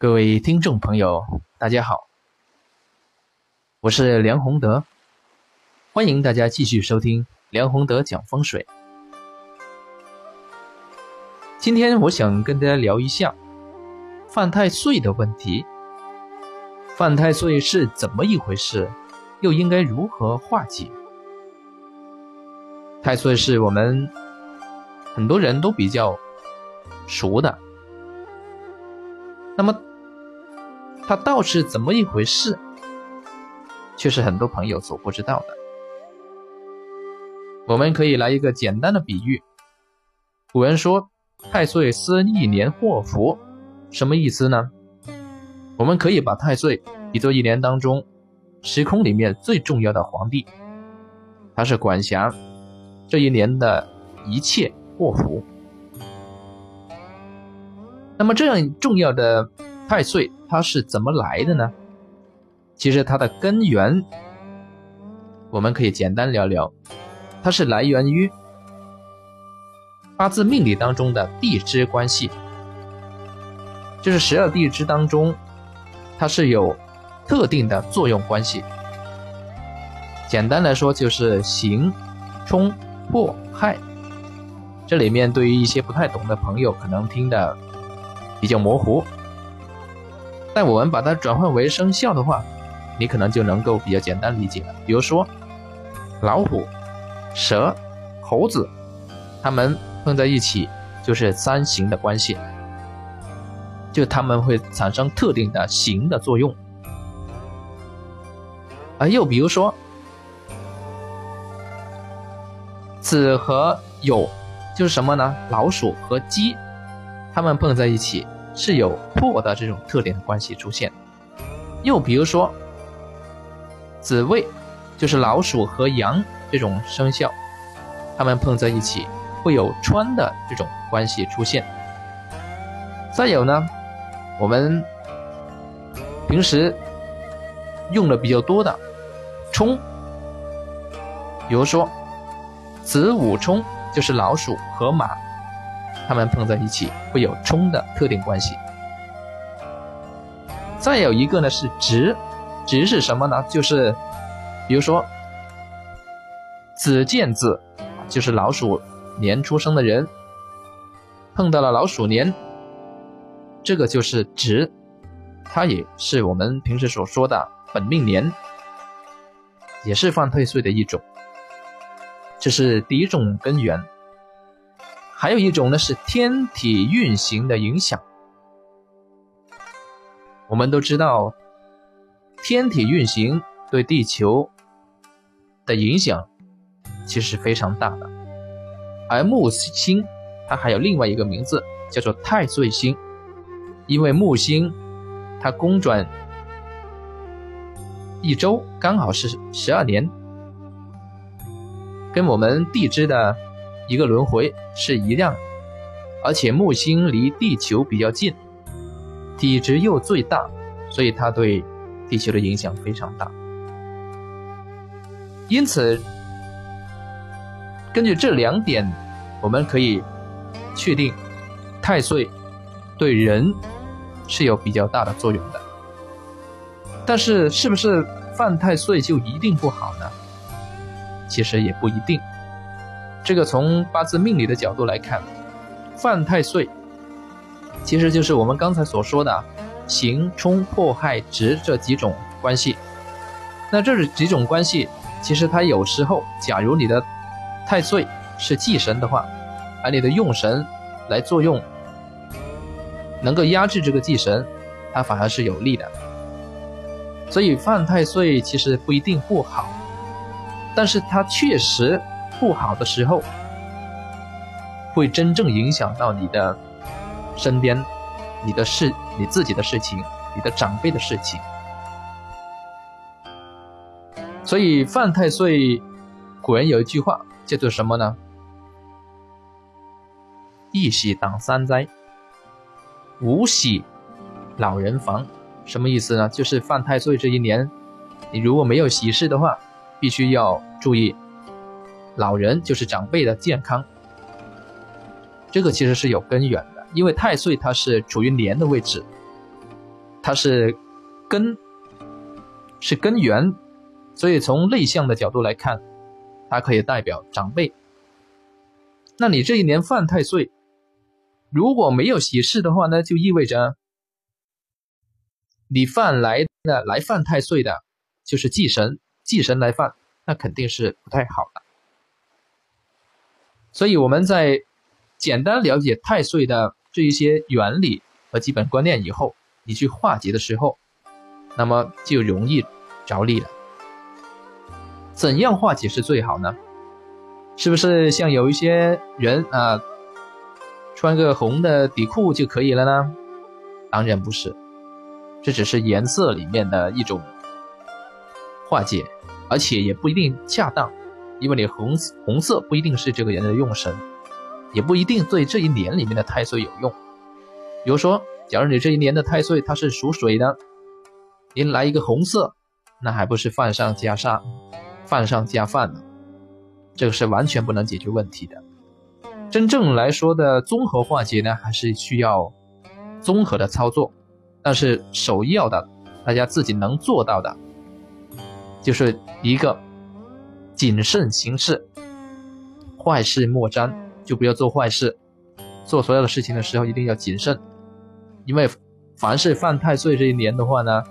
各位听众朋友，大家好，我是梁宏德，欢迎大家继续收听梁宏德讲风水。今天我想跟大家聊一下犯太岁的问题。犯太岁是怎么一回事？又应该如何化解？太岁是我们很多人都比较熟的，那么。它倒是怎么一回事，却是很多朋友所不知道的。我们可以来一个简单的比喻。古人说“太岁司一年祸福”，什么意思呢？我们可以把太岁比作一年当中时空里面最重要的皇帝，他是管辖这一年的一切祸福。那么这样重要的。太岁它是怎么来的呢？其实它的根源，我们可以简单聊聊，它是来源于八字命理当中的地支关系，就是十二地支当中，它是有特定的作用关系。简单来说就是刑、冲、破、害。这里面对于一些不太懂的朋友，可能听的比较模糊。但我们把它转换为生肖的话，你可能就能够比较简单理解了。比如说，老虎、蛇、猴子，它们碰在一起就是三刑的关系，就它们会产生特定的刑的作用。啊，又比如说，子和酉就是什么呢？老鼠和鸡，它们碰在一起。是有破的这种特点的关系出现，又比如说子未，就是老鼠和羊这种生肖，它们碰在一起会有穿的这种关系出现。再有呢，我们平时用的比较多的冲，比如说子午冲，就是老鼠和马。它们碰在一起会有冲的特定关系。再有一个呢是直，直是什么呢？就是比如说子见子，就是老鼠年出生的人碰到了老鼠年，这个就是直，它也是我们平时所说的本命年，也是犯太岁的一种。这是第一种根源。还有一种呢是天体运行的影响。我们都知道，天体运行对地球的影响其实非常大的。而木星它还有另外一个名字叫做太岁星，因为木星它公转一周刚好是十二年，跟我们地支的。一个轮回是一样，而且木星离地球比较近，体积又最大，所以它对地球的影响非常大。因此，根据这两点，我们可以确定太岁对人是有比较大的作用的。但是，是不是犯太岁就一定不好呢？其实也不一定。这个从八字命理的角度来看，犯太岁，其实就是我们刚才所说的刑冲破害直这几种关系。那这几种关系，其实它有时候，假如你的太岁是忌神的话，而你的用神来作用，能够压制这个忌神，它反而是有利的。所以犯太岁其实不一定不好，但是它确实。不好的时候，会真正影响到你的身边、你的事、你自己的事情、你的长辈的事情。所以犯太岁，古人有一句话叫做什么呢？一喜挡三灾，无喜老人防。什么意思呢？就是犯太岁这一年，你如果没有喜事的话，必须要注意。老人就是长辈的健康，这个其实是有根源的，因为太岁它是处于年的位置，它是根，是根源，所以从内向的角度来看，它可以代表长辈。那你这一年犯太岁，如果没有喜事的话呢，就意味着你犯来的来犯太岁的，就是忌神，忌神来犯，那肯定是不太好的。所以我们在简单了解太岁的这一些原理和基本观念以后，你去化解的时候，那么就容易着力了。怎样化解是最好呢？是不是像有一些人啊，穿个红的底裤就可以了呢？当然不是，这只是颜色里面的一种化解，而且也不一定恰当。因为你红红色不一定是这个人的用神，也不一定对这一年里面的太岁有用。比如说，假如你这一年的太岁它是属水的，您来一个红色，那还不是犯上加上，犯上加犯呢？这个是完全不能解决问题的。真正来说的综合化解呢，还是需要综合的操作。但是首要的，大家自己能做到的，就是一个。谨慎行事，坏事莫沾，就不要做坏事。做所有的事情的时候一定要谨慎，因为凡是犯太岁这一年的话呢，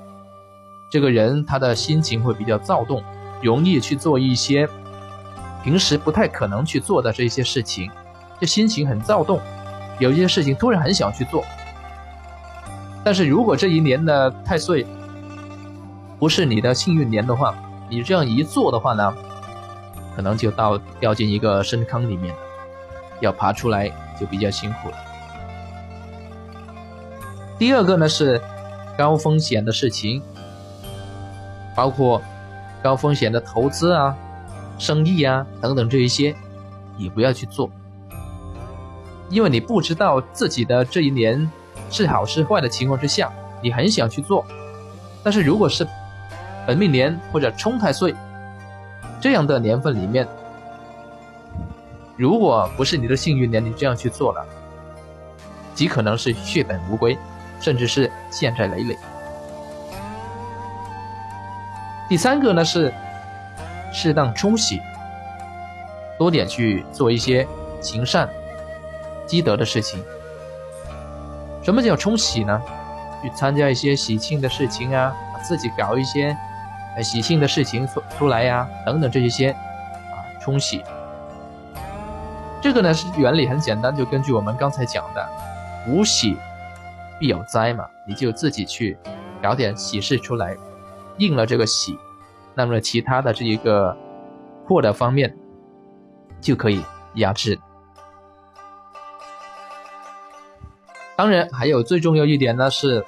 这个人他的心情会比较躁动，容易去做一些平时不太可能去做的这些事情，就心情很躁动，有一些事情突然很想去做。但是如果这一年的太岁不是你的幸运年的话，你这样一做的话呢？可能就到掉进一个深坑里面，要爬出来就比较辛苦了。第二个呢是高风险的事情，包括高风险的投资啊、生意啊等等这一些，也不要去做，因为你不知道自己的这一年是好是坏的情况之下，你很想去做，但是如果是本命年或者冲太岁。这样的年份里面，如果不是你的幸运年，你这样去做了，极可能是血本无归，甚至是欠债累累。第三个呢是适当冲喜，多点去做一些行善积德的事情。什么叫冲喜呢？去参加一些喜庆的事情啊，自己搞一些。喜庆的事情出出来呀，等等这一些，啊，冲喜。这个呢是原理很简单，就根据我们刚才讲的，无喜必有灾嘛，你就自己去搞点喜事出来，应了这个喜，那么其他的这一个祸的方面就可以压制。当然，还有最重要一点呢是，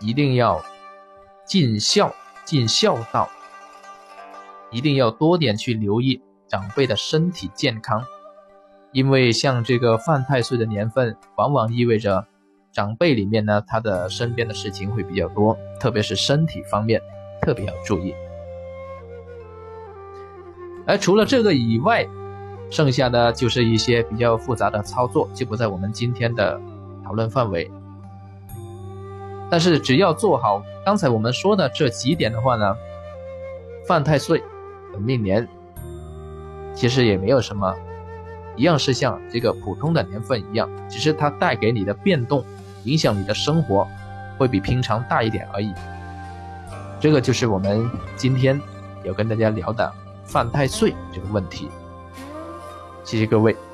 一定要尽孝。尽孝道，一定要多点去留意长辈的身体健康，因为像这个犯太岁的年份，往往意味着长辈里面呢，他的身边的事情会比较多，特别是身体方面特别要注意。而除了这个以外，剩下的就是一些比较复杂的操作，就不在我们今天的讨论范围。但是只要做好刚才我们说的这几点的话呢，犯太岁本命年其实也没有什么，一样是像这个普通的年份一样，只是它带给你的变动、影响你的生活会比平常大一点而已。这个就是我们今天要跟大家聊的犯太岁这个问题。谢谢各位。